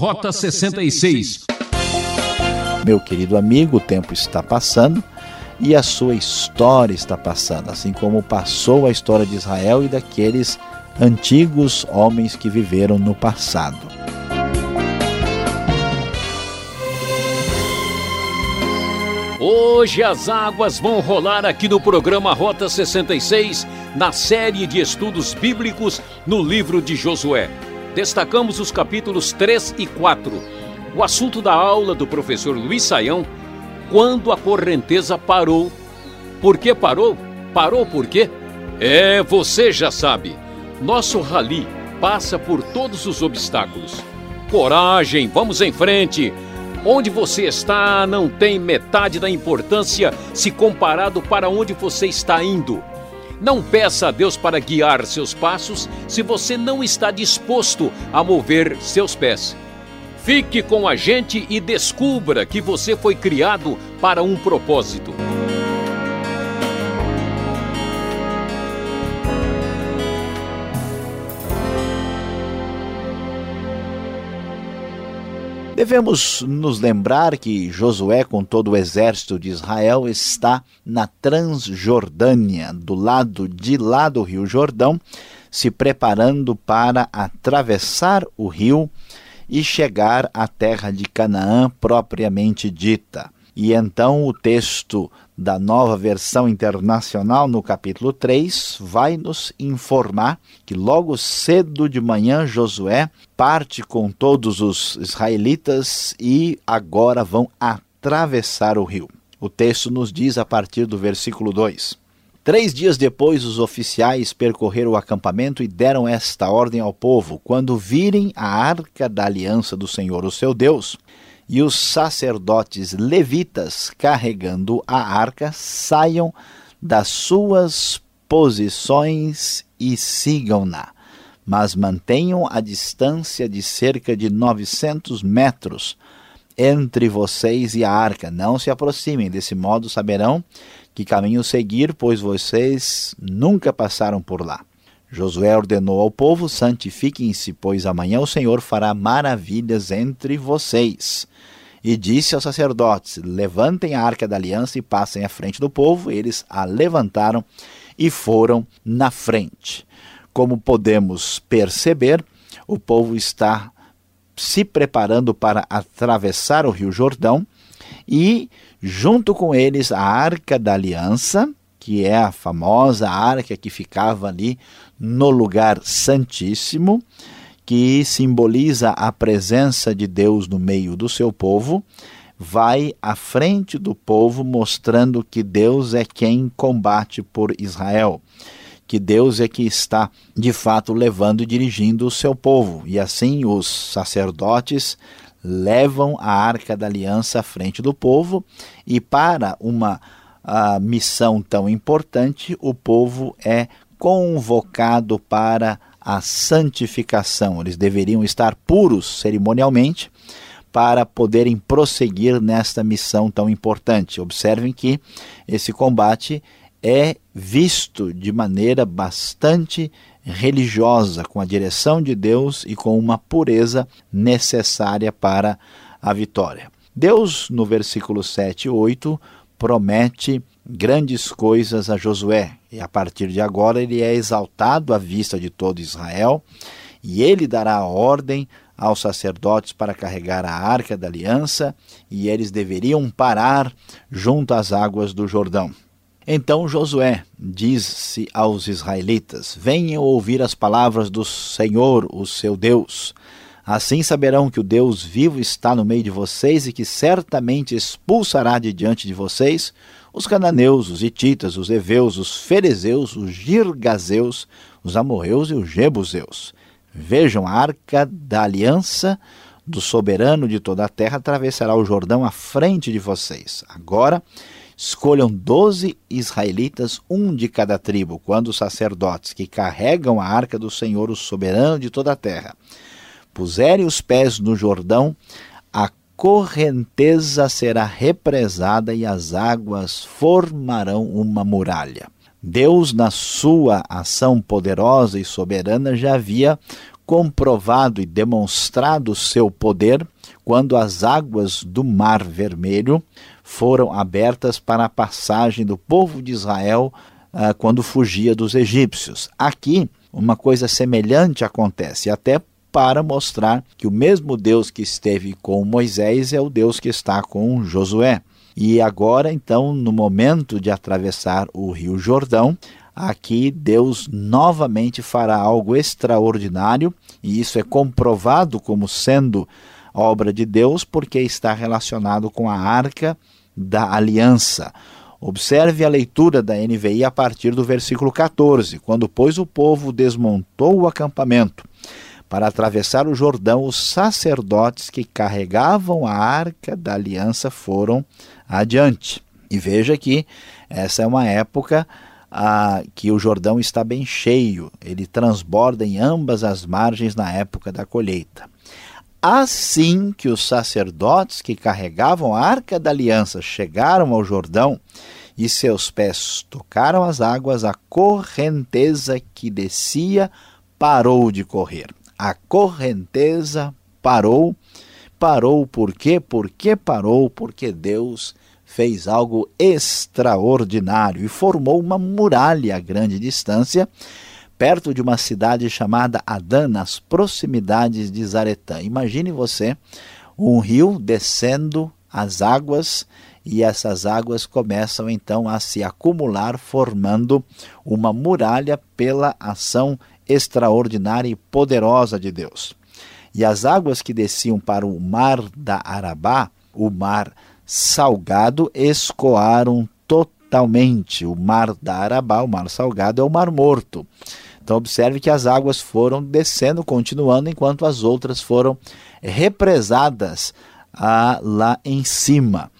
Rota 66. Meu querido amigo, o tempo está passando e a sua história está passando, assim como passou a história de Israel e daqueles antigos homens que viveram no passado. Hoje as águas vão rolar aqui no programa Rota 66, na série de estudos bíblicos no livro de Josué. Destacamos os capítulos 3 e 4. O assunto da aula do professor Luiz Saião, quando a correnteza parou. Por que parou? Parou por quê? É, você já sabe. Nosso rally passa por todos os obstáculos. Coragem, vamos em frente. Onde você está não tem metade da importância se comparado para onde você está indo. Não peça a Deus para guiar seus passos se você não está disposto a mover seus pés. Fique com a gente e descubra que você foi criado para um propósito. Devemos nos lembrar que Josué, com todo o exército de Israel, está na Transjordânia, do lado de lá do Rio Jordão, se preparando para atravessar o rio e chegar à terra de Canaã propriamente dita. E então o texto da nova versão internacional, no capítulo 3, vai nos informar que logo cedo de manhã Josué parte com todos os israelitas e agora vão atravessar o rio. O texto nos diz a partir do versículo 2: Três dias depois, os oficiais percorreram o acampamento e deram esta ordem ao povo: quando virem a arca da aliança do Senhor, o seu Deus, e os sacerdotes levitas carregando a arca saiam das suas posições e sigam-na, mas mantenham a distância de cerca de 900 metros entre vocês e a arca. Não se aproximem, desse modo saberão que caminho seguir, pois vocês nunca passaram por lá. Josué ordenou ao povo: santifiquem-se, pois amanhã o Senhor fará maravilhas entre vocês. E disse aos sacerdotes: Levantem a arca da aliança e passem à frente do povo. Eles a levantaram e foram na frente. Como podemos perceber, o povo está se preparando para atravessar o Rio Jordão e, junto com eles, a arca da aliança, que é a famosa arca que ficava ali no lugar santíssimo, que simboliza a presença de Deus no meio do seu povo, vai à frente do povo mostrando que Deus é quem combate por Israel, que Deus é que está de fato levando e dirigindo o seu povo. E assim os sacerdotes levam a arca da aliança à frente do povo e para uma a missão tão importante, o povo é convocado para a santificação. Eles deveriam estar puros cerimonialmente para poderem prosseguir nesta missão tão importante. Observem que esse combate é visto de maneira bastante religiosa, com a direção de Deus e com uma pureza necessária para a vitória. Deus, no versículo 7 e 8, promete grandes coisas a Josué. E a partir de agora ele é exaltado à vista de todo Israel, e ele dará ordem aos sacerdotes para carregar a arca da aliança, e eles deveriam parar junto às águas do Jordão. Então Josué disse aos israelitas: Venham ouvir as palavras do Senhor, o seu Deus. Assim saberão que o Deus vivo está no meio de vocês e que certamente expulsará de diante de vocês os cananeus, os hititas, os heveus, os ferezeus, os girgazeus, os amorreus e os jebuseus. Vejam a arca da aliança do soberano de toda a terra atravessará o Jordão à frente de vocês. Agora escolham doze israelitas, um de cada tribo, quando os sacerdotes que carregam a arca do Senhor, o soberano de toda a terra, puserem os pés no Jordão, correnteza será represada e as águas formarão uma muralha. Deus, na sua ação poderosa e soberana, já havia comprovado e demonstrado seu poder quando as águas do Mar Vermelho foram abertas para a passagem do povo de Israel uh, quando fugia dos egípcios. Aqui, uma coisa semelhante acontece, até para mostrar que o mesmo Deus que esteve com Moisés é o Deus que está com Josué. E agora, então, no momento de atravessar o Rio Jordão, aqui Deus novamente fará algo extraordinário, e isso é comprovado como sendo obra de Deus, porque está relacionado com a arca da aliança. Observe a leitura da NVI a partir do versículo 14. Quando, pois, o povo desmontou o acampamento para atravessar o Jordão, os sacerdotes que carregavam a arca da aliança foram adiante. E veja que essa é uma época ah, que o Jordão está bem cheio, ele transborda em ambas as margens na época da colheita. Assim que os sacerdotes que carregavam a arca da aliança chegaram ao Jordão e seus pés tocaram as águas, a correnteza que descia parou de correr a correnteza parou. Parou por quê? Por que parou? Porque Deus fez algo extraordinário e formou uma muralha a grande distância, perto de uma cidade chamada Adã, nas proximidades de Zaretã. Imagine você um rio descendo as águas e essas águas começam então a se acumular, formando uma muralha pela ação extraordinária e poderosa de Deus. E as águas que desciam para o mar da Arabá, o mar salgado, escoaram totalmente. O mar da Arabá, o mar salgado, é o mar morto. Então, observe que as águas foram descendo, continuando, enquanto as outras foram represadas ah, lá em cima.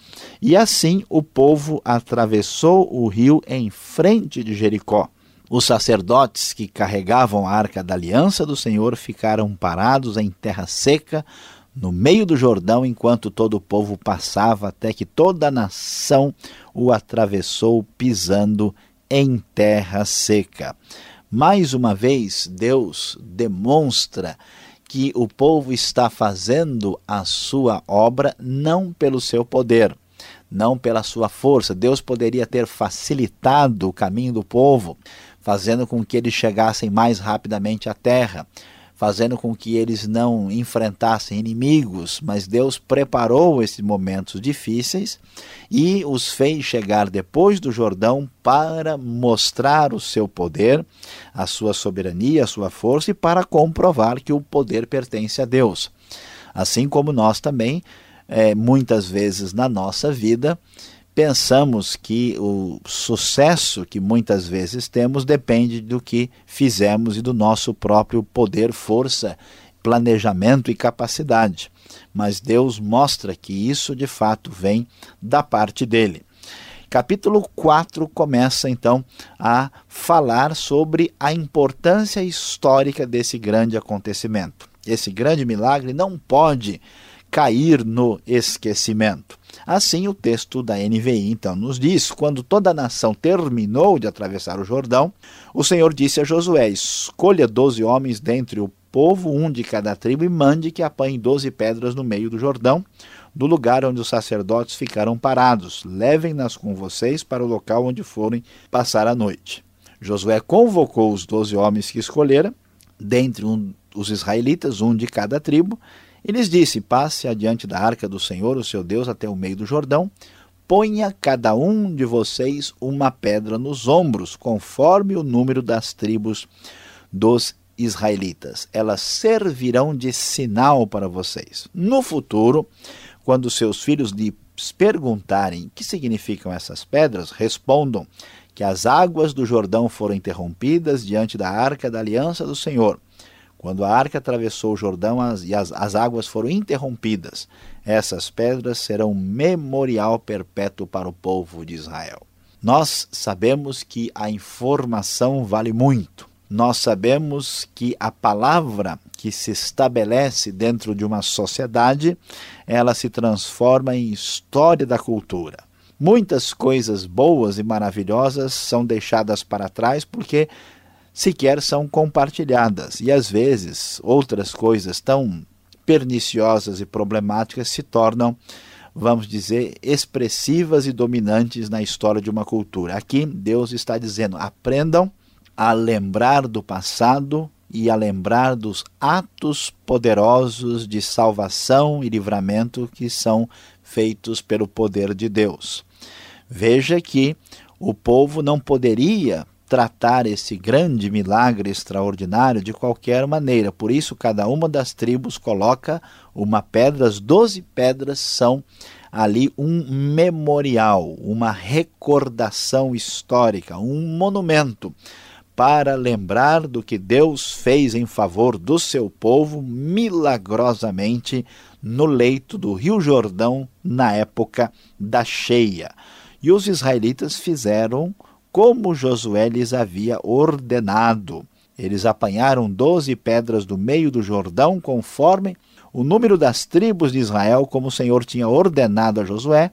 E assim o povo atravessou o rio em frente de Jericó. Os sacerdotes que carregavam a arca da aliança do Senhor ficaram parados em terra seca, no meio do Jordão, enquanto todo o povo passava, até que toda a nação o atravessou pisando em terra seca. Mais uma vez, Deus demonstra que o povo está fazendo a sua obra não pelo seu poder, não pela sua força. Deus poderia ter facilitado o caminho do povo, fazendo com que eles chegassem mais rapidamente à terra, fazendo com que eles não enfrentassem inimigos, mas Deus preparou esses momentos difíceis e os fez chegar depois do Jordão para mostrar o seu poder, a sua soberania, a sua força e para comprovar que o poder pertence a Deus. Assim como nós também, é, muitas vezes na nossa vida, pensamos que o sucesso que muitas vezes temos depende do que fizemos e do nosso próprio poder, força, planejamento e capacidade. Mas Deus mostra que isso de fato vem da parte dele. Capítulo 4 começa então a falar sobre a importância histórica desse grande acontecimento. Esse grande milagre não pode cair no esquecimento. Assim, o texto da NVI então nos diz: quando toda a nação terminou de atravessar o Jordão, o Senhor disse a Josué: Escolha doze homens dentre o povo, um de cada tribo, e mande que apanhe doze pedras no meio do Jordão, do lugar onde os sacerdotes ficaram parados. Levem-nas com vocês para o local onde forem passar a noite. Josué convocou os doze homens que escolhera, dentre um, os israelitas, um de cada tribo, e lhes disse: Passe adiante da arca do Senhor, o seu Deus, até o meio do Jordão. Ponha cada um de vocês uma pedra nos ombros, conforme o número das tribos dos israelitas. Elas servirão de sinal para vocês. No futuro, quando seus filhos lhes perguntarem que significam essas pedras, respondam que as águas do Jordão foram interrompidas diante da arca da aliança do Senhor quando a arca atravessou o Jordão e as, as águas foram interrompidas, essas pedras serão memorial perpétuo para o povo de Israel. Nós sabemos que a informação vale muito. Nós sabemos que a palavra que se estabelece dentro de uma sociedade, ela se transforma em história da cultura. Muitas coisas boas e maravilhosas são deixadas para trás porque sequer são compartilhadas. E às vezes outras coisas tão perniciosas e problemáticas se tornam, vamos dizer, expressivas e dominantes na história de uma cultura. Aqui Deus está dizendo: aprendam a lembrar do passado e a lembrar dos atos poderosos de salvação e livramento que são feitos pelo poder de Deus. Veja que o povo não poderia tratar esse grande milagre extraordinário de qualquer maneira. Por isso, cada uma das tribos coloca uma pedra, as doze pedras são ali um memorial, uma recordação histórica, um monumento para lembrar do que Deus fez em favor do seu povo milagrosamente no leito do Rio Jordão na época da cheia. E os israelitas fizeram como Josué lhes havia ordenado. Eles apanharam doze pedras do meio do Jordão, conforme o número das tribos de Israel, como o Senhor tinha ordenado a Josué,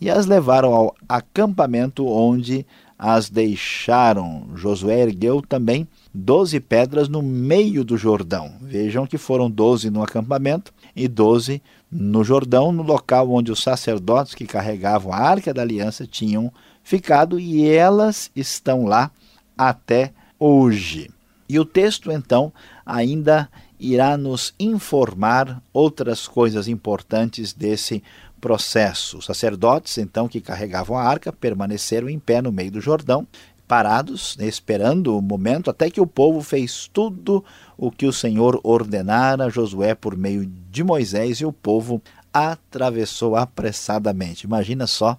e as levaram ao acampamento onde as deixaram. Josué ergueu também doze pedras no meio do Jordão. Vejam que foram doze no acampamento e doze no Jordão, no local onde os sacerdotes que carregavam a arca da aliança tinham ficado e elas estão lá até hoje. E o texto então ainda irá nos informar outras coisas importantes desse processo. Os sacerdotes, então, que carregavam a arca, permaneceram em pé no meio do Jordão, parados, esperando o momento, até que o povo fez tudo o que o Senhor ordenara a Josué por meio de Moisés e o povo atravessou apressadamente. Imagina só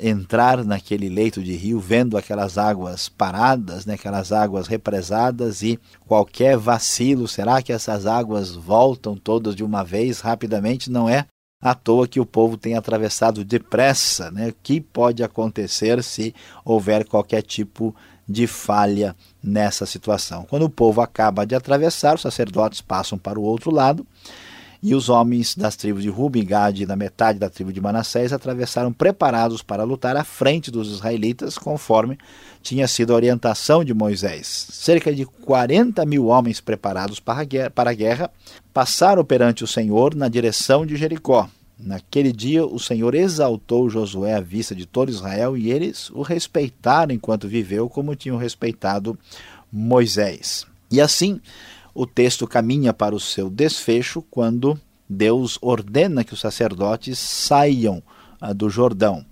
entrar naquele leito de rio, vendo aquelas águas paradas, né, aquelas águas represadas e qualquer vacilo, será que essas águas voltam todas de uma vez rapidamente? Não é à toa que o povo tem atravessado depressa, né? O que pode acontecer se houver qualquer tipo de falha nessa situação? Quando o povo acaba de atravessar, os sacerdotes passam para o outro lado e os homens das tribos de Ruben, Gad e da metade da tribo de Manassés atravessaram preparados para lutar à frente dos israelitas, conforme tinha sido a orientação de Moisés. Cerca de 40 mil homens preparados para a guerra, para a guerra passaram perante o Senhor na direção de Jericó. Naquele dia, o Senhor exaltou Josué à vista de todo Israel e eles o respeitaram enquanto viveu, como tinham respeitado Moisés. E assim, o texto caminha para o seu desfecho quando Deus ordena que os sacerdotes saiam ah, do Jordão.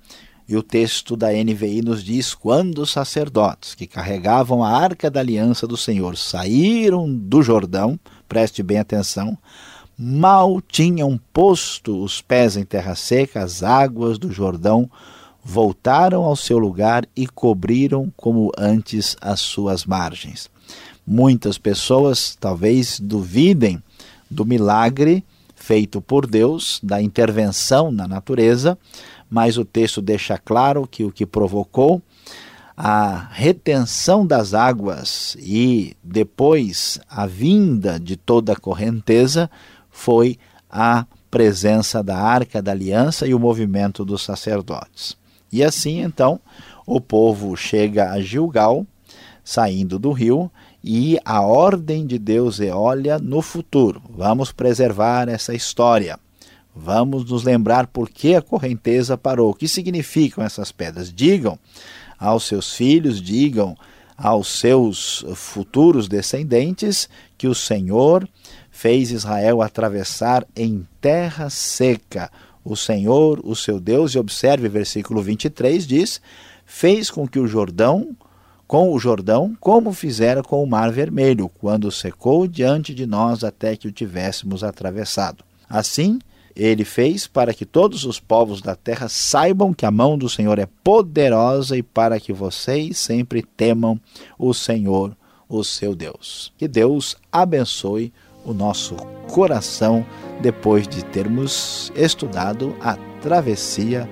E o texto da NVI nos diz: quando os sacerdotes que carregavam a arca da aliança do Senhor saíram do Jordão, preste bem atenção, mal tinham posto os pés em terra seca, as águas do Jordão voltaram ao seu lugar e cobriram como antes as suas margens. Muitas pessoas talvez duvidem do milagre feito por Deus, da intervenção na natureza, mas o texto deixa claro que o que provocou a retenção das águas e depois a vinda de toda a correnteza foi a presença da arca da aliança e o movimento dos sacerdotes. E assim então o povo chega a Gilgal, saindo do rio, e a ordem de Deus é: olha no futuro, vamos preservar essa história. Vamos nos lembrar por que a correnteza parou. O que significam essas pedras? Digam aos seus filhos, digam aos seus futuros descendentes que o Senhor fez Israel atravessar em terra seca. O Senhor, o seu Deus, e observe versículo 23 diz: fez com que o Jordão com o Jordão, como fizera com o Mar Vermelho, quando secou diante de nós até que o tivéssemos atravessado. Assim, ele fez para que todos os povos da terra saibam que a mão do Senhor é poderosa e para que vocês sempre temam o Senhor, o seu Deus. Que Deus abençoe o nosso coração depois de termos estudado a travessia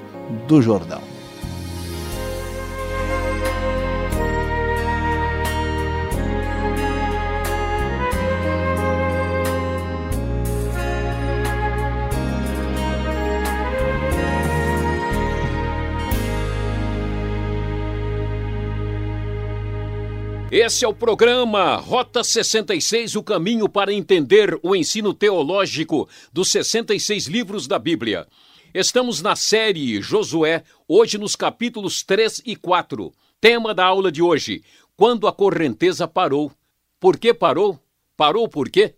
do Jordão. Esse é o programa Rota 66, o caminho para entender o ensino teológico dos 66 livros da Bíblia. Estamos na série Josué, hoje nos capítulos 3 e 4. Tema da aula de hoje: Quando a correnteza parou. Por que parou? Parou por quê?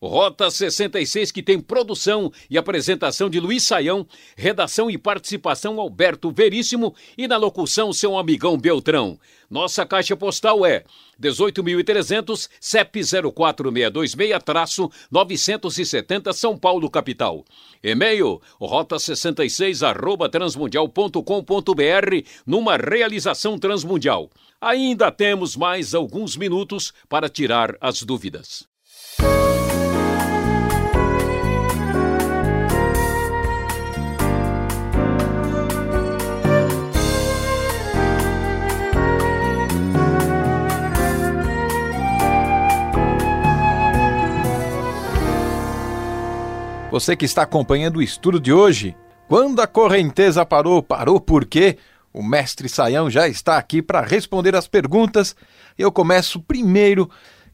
Rota 66, que tem produção e apresentação de Luiz Saião, redação e participação Alberto Veríssimo e na locução seu amigão Beltrão. Nossa caixa postal é 18.300, CEP 04626-970 São Paulo, capital. E-mail rota66 arroba transmundial.com.br numa realização transmundial. Ainda temos mais alguns minutos para tirar as dúvidas. Você que está acompanhando o estudo de hoje, quando a correnteza parou, parou por quê? O mestre Saião já está aqui para responder as perguntas. Eu começo primeiro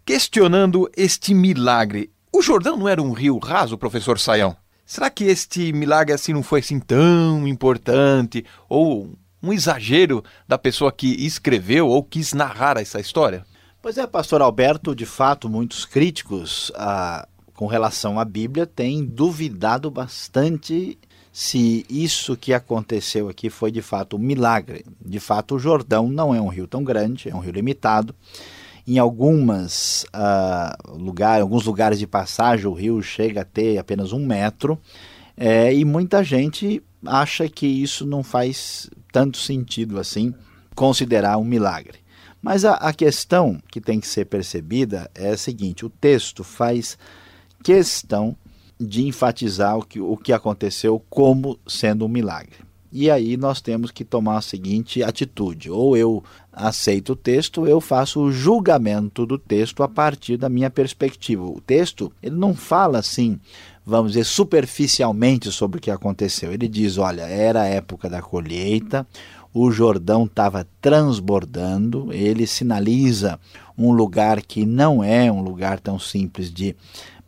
questionando este milagre. O Jordão não era um rio raso, professor Saião? Será que este milagre assim não foi assim tão importante ou um exagero da pessoa que escreveu ou quis narrar essa história? Pois é, pastor Alberto, de fato, muitos críticos ah, com relação à Bíblia têm duvidado bastante se isso que aconteceu aqui foi de fato um milagre. De fato, o Jordão não é um rio tão grande, é um rio limitado. Em algumas uh, lugar, alguns lugares de passagem, o rio chega a ter apenas um metro, é, e muita gente acha que isso não faz tanto sentido assim, considerar um milagre. Mas a, a questão que tem que ser percebida é a seguinte: o texto faz questão de enfatizar o que, o que aconteceu como sendo um milagre. E aí nós temos que tomar a seguinte atitude: ou eu aceito o texto, eu faço o julgamento do texto a partir da minha perspectiva. O texto, ele não fala assim, vamos dizer, superficialmente sobre o que aconteceu. Ele diz: olha, era a época da colheita, o Jordão estava transbordando, ele sinaliza um lugar que não é um lugar tão simples de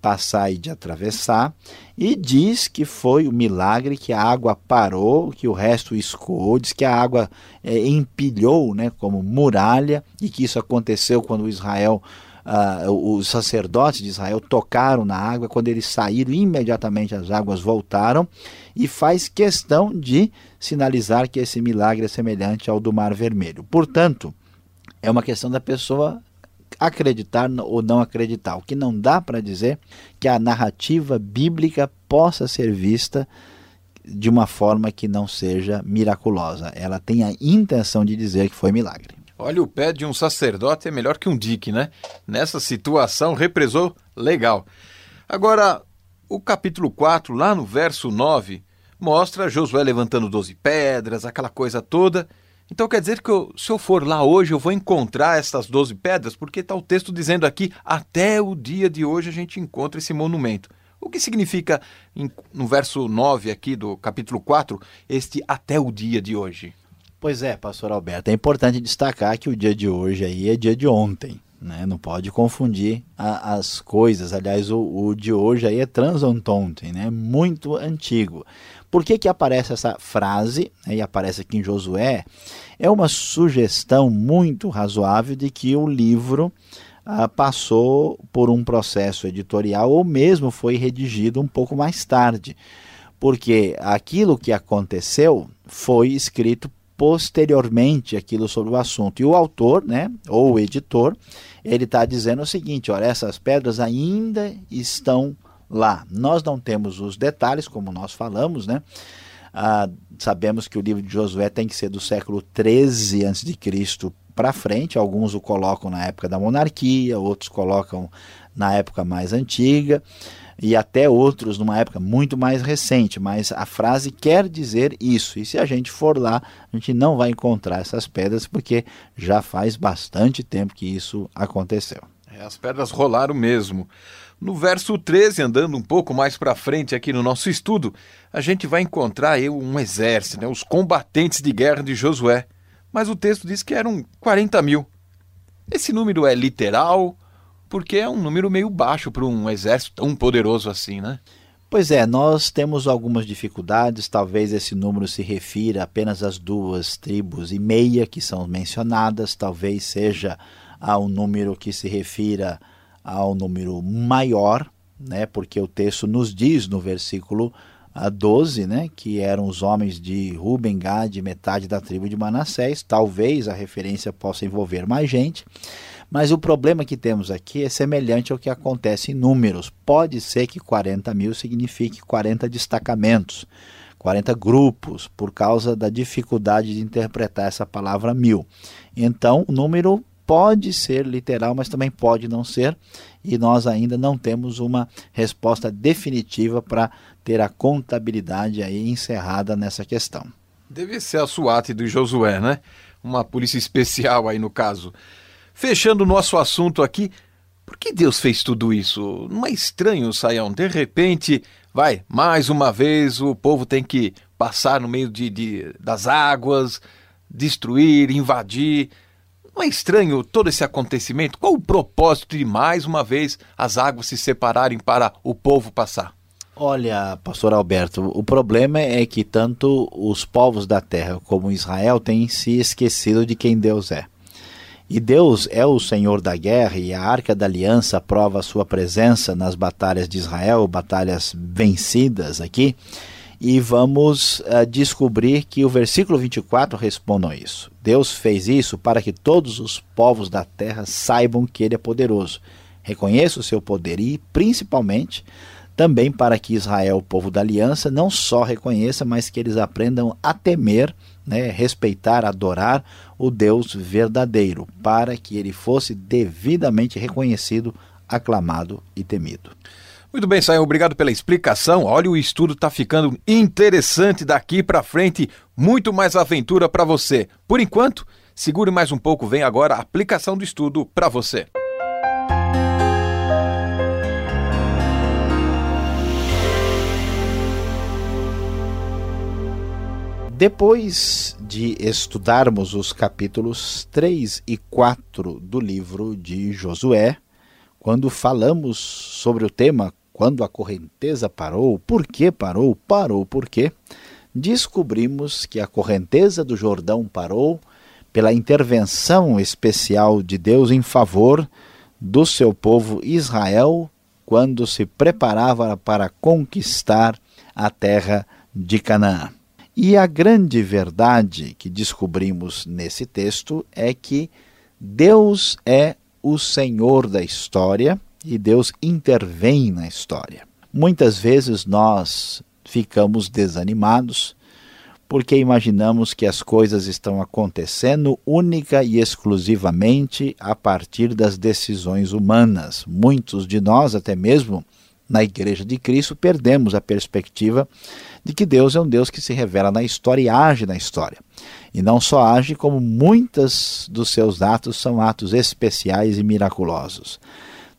passar e de atravessar, e diz que foi o milagre que a água parou, que o resto escoou, diz que a água é, empilhou né, como muralha, e que isso aconteceu quando Israel, uh, os sacerdotes de Israel tocaram na água, quando eles saíram, imediatamente as águas voltaram, e faz questão de sinalizar que esse milagre é semelhante ao do Mar Vermelho. Portanto, é uma questão da pessoa acreditar ou não acreditar. O que não dá para dizer que a narrativa bíblica possa ser vista de uma forma que não seja miraculosa. Ela tem a intenção de dizer que foi milagre. Olha, o pé de um sacerdote é melhor que um dique, né? Nessa situação, represou legal. Agora, o capítulo 4, lá no verso 9, mostra Josué levantando 12 pedras, aquela coisa toda. Então quer dizer que eu, se eu for lá hoje, eu vou encontrar essas 12 pedras, porque está o texto dizendo aqui, até o dia de hoje a gente encontra esse monumento. O que significa, no verso 9 aqui do capítulo 4, este até o dia de hoje? Pois é, pastor Alberto, é importante destacar que o dia de hoje aí é dia de ontem. Né? Não pode confundir a, as coisas. Aliás, o, o, de hoje aí é transontontem, né? muito antigo. Por que, que aparece essa frase, né, e aparece aqui em Josué? É uma sugestão muito razoável de que o livro ah, passou por um processo editorial ou mesmo foi redigido um pouco mais tarde. Porque aquilo que aconteceu foi escrito posteriormente aquilo sobre o assunto. E o autor, né, ou o editor, ele está dizendo o seguinte: olha, essas pedras ainda estão lá. Nós não temos os detalhes, como nós falamos, né? Ah, sabemos que o livro de Josué tem que ser do século 13 a.C. para frente. Alguns o colocam na época da monarquia, outros colocam na época mais antiga e até outros numa época muito mais recente, mas a frase quer dizer isso. E se a gente for lá, a gente não vai encontrar essas pedras porque já faz bastante tempo que isso aconteceu. É, as pedras rolaram mesmo. No verso 13, andando um pouco mais para frente aqui no nosso estudo, a gente vai encontrar eu um exército, né, os combatentes de guerra de Josué. Mas o texto diz que eram 40 mil. Esse número é literal? Porque é um número meio baixo para um exército tão poderoso assim, né? Pois é, nós temos algumas dificuldades. Talvez esse número se refira apenas às duas tribos e meia que são mencionadas. Talvez seja a um número que se refira ao número maior, né? Porque o texto nos diz no versículo a 12, né, que eram os homens de Ruben, Gad, metade da tribo de Manassés. Talvez a referência possa envolver mais gente, mas o problema que temos aqui é semelhante ao que acontece em números. Pode ser que 40 mil signifique 40 destacamentos, 40 grupos, por causa da dificuldade de interpretar essa palavra mil. Então, o número pode ser literal, mas também pode não ser, e nós ainda não temos uma resposta definitiva para ter a contabilidade aí encerrada nessa questão. Deve ser a SWAT do Josué, né? Uma polícia especial aí no caso. Fechando o nosso assunto aqui, por que Deus fez tudo isso? Não é estranho, Saião? De repente, vai, mais uma vez o povo tem que passar no meio de, de das águas, destruir, invadir. Não é estranho todo esse acontecimento? Qual o propósito de mais uma vez as águas se separarem para o povo passar? Olha, pastor Alberto, o problema é que tanto os povos da terra como Israel têm se esquecido de quem Deus é. E Deus é o Senhor da guerra e a arca da aliança prova a sua presença nas batalhas de Israel, batalhas vencidas aqui e vamos uh, descobrir que o versículo 24 responde a isso. Deus fez isso para que todos os povos da terra saibam que Ele é poderoso, reconheça o seu poder e, principalmente, também para que Israel, o povo da aliança, não só reconheça, mas que eles aprendam a temer, né, respeitar, adorar o Deus verdadeiro, para que ele fosse devidamente reconhecido, aclamado e temido. Muito bem, Sayão, obrigado pela explicação. Olha, o estudo está ficando interessante daqui para frente, muito mais aventura para você. Por enquanto, segure mais um pouco, vem agora a aplicação do estudo para você. Depois de estudarmos os capítulos 3 e 4 do livro de Josué, quando falamos sobre o tema quando a correnteza parou, por que parou, parou por quê, descobrimos que a correnteza do Jordão parou pela intervenção especial de Deus em favor do seu povo Israel quando se preparava para conquistar a terra de Canaã. E a grande verdade que descobrimos nesse texto é que Deus é o Senhor da história e Deus intervém na história. Muitas vezes nós ficamos desanimados porque imaginamos que as coisas estão acontecendo única e exclusivamente a partir das decisões humanas. Muitos de nós, até mesmo na Igreja de Cristo, perdemos a perspectiva de que Deus é um Deus que se revela na história e age na história. E não só age, como muitos dos seus atos são atos especiais e miraculosos.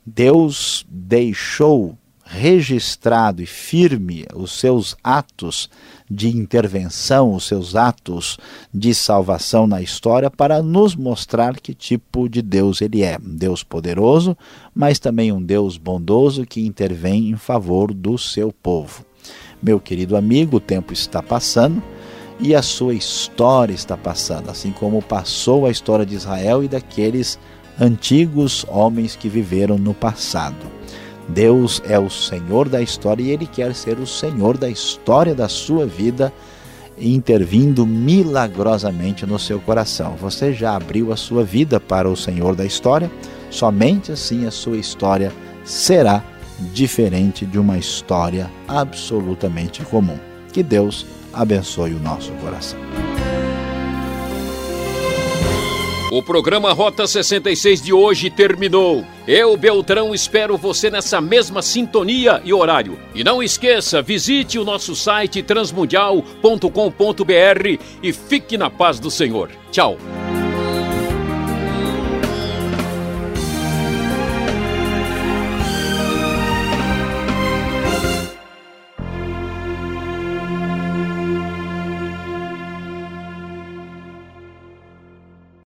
Deus deixou registrado e firme os seus atos de intervenção, os seus atos de salvação na história para nos mostrar que tipo de Deus ele é. Um Deus poderoso, mas também um Deus bondoso que intervém em favor do seu povo. Meu querido amigo, o tempo está passando e a sua história está passando, assim como passou a história de Israel e daqueles antigos homens que viveram no passado. Deus é o Senhor da história e Ele quer ser o Senhor da história da sua vida, intervindo milagrosamente no seu coração. Você já abriu a sua vida para o Senhor da história? Somente assim a sua história será diferente de uma história absolutamente comum. Que Deus abençoe o nosso coração. O programa Rota 66 de hoje terminou. Eu, Beltrão, espero você nessa mesma sintonia e horário. E não esqueça, visite o nosso site transmundial.com.br e fique na paz do Senhor. Tchau.